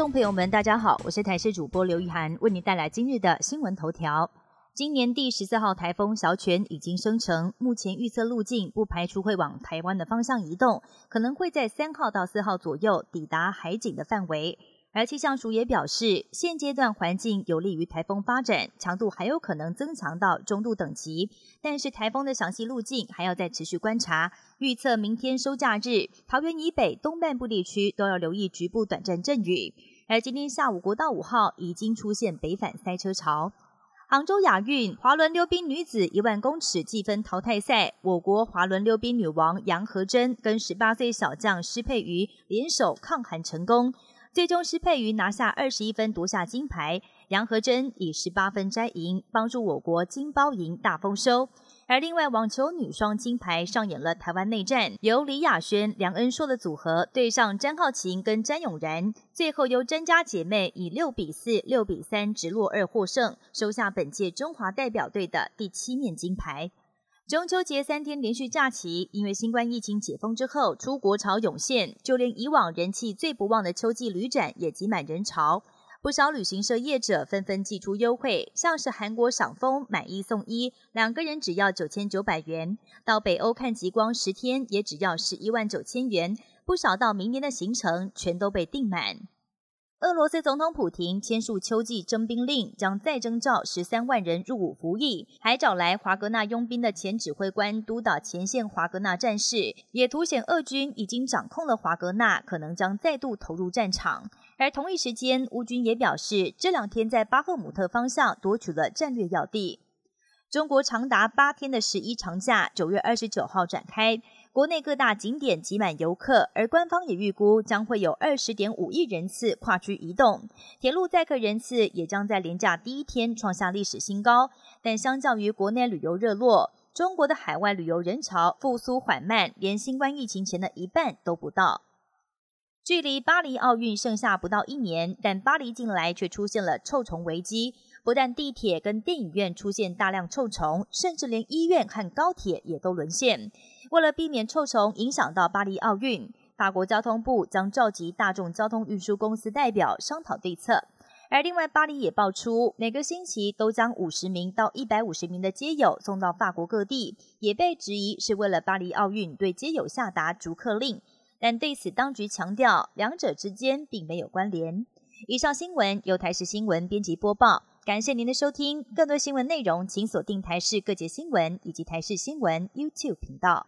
众朋友们，大家好，我是台视主播刘玉涵，为您带来今日的新闻头条。今年第十四号台风小犬已经生成，目前预测路径不排除会往台湾的方向移动，可能会在三号到四号左右抵达海景的范围。而气象署也表示，现阶段环境有利于台风发展，强度还有可能增强到中度等级。但是台风的详细路径还要再持续观察。预测明天收假日，桃园以北东半部地区都要留意局部短暂阵雨。而今天下午国道五号已经出现北返塞车潮。杭州亚运滑轮溜冰女子一万公尺计分淘汰赛，我国滑轮溜冰女王杨和珍跟十八岁小将施佩瑜联手抗寒成功。最终，施佩瑜拿下二十一分，夺下金牌。杨和珍以十八分摘银，帮助我国金包银大丰收。而另外，网球女双金牌上演了台湾内战，由李雅轩、梁恩硕的组合对上詹浩晴跟詹永然，最后由詹家姐妹以六比四、六比三直落二获胜，收下本届中华代表队的第七面金牌。中秋节三天连续假期，因为新冠疫情解封之后，出国潮涌现，就连以往人气最不旺的秋季旅展也挤满人潮。不少旅行社业者纷纷寄出优惠，像是韩国赏枫买一送一，两个人只要九千九百元；到北欧看极光十天也只要十一万九千元。不少到明年的行程全都被订满。俄罗斯总统普京签署秋季征兵令，将再征召十三万人入伍服役，还找来华格纳佣兵的前指挥官督导前线华格纳战士，也凸显俄军已经掌控了华格纳，可能将再度投入战场。而同一时间，乌军也表示，这两天在巴赫姆特方向夺取了战略要地。中国长达八天的十一长假，九月二十九号展开。国内各大景点挤满游客，而官方也预估将会有二十点五亿人次跨区移动，铁路载客人次也将在廉假第一天创下历史新高。但相较于国内旅游热络，中国的海外旅游人潮复苏缓慢，连新冠疫情前的一半都不到。距离巴黎奥运剩下不到一年，但巴黎近来却出现了臭虫危机，不但地铁跟电影院出现大量臭虫，甚至连医院和高铁也都沦陷。为了避免臭虫影响到巴黎奥运，法国交通部将召集大众交通运输公司代表商讨对策。而另外，巴黎也爆出每个星期都将五十名到一百五十名的街友送到法国各地，也被质疑是为了巴黎奥运对街友下达逐客令。但对此，当局强调两者之间并没有关联。以上新闻由台视新闻编辑播报，感谢您的收听。更多新闻内容，请锁定台视各节新闻以及台视新闻 YouTube 频道。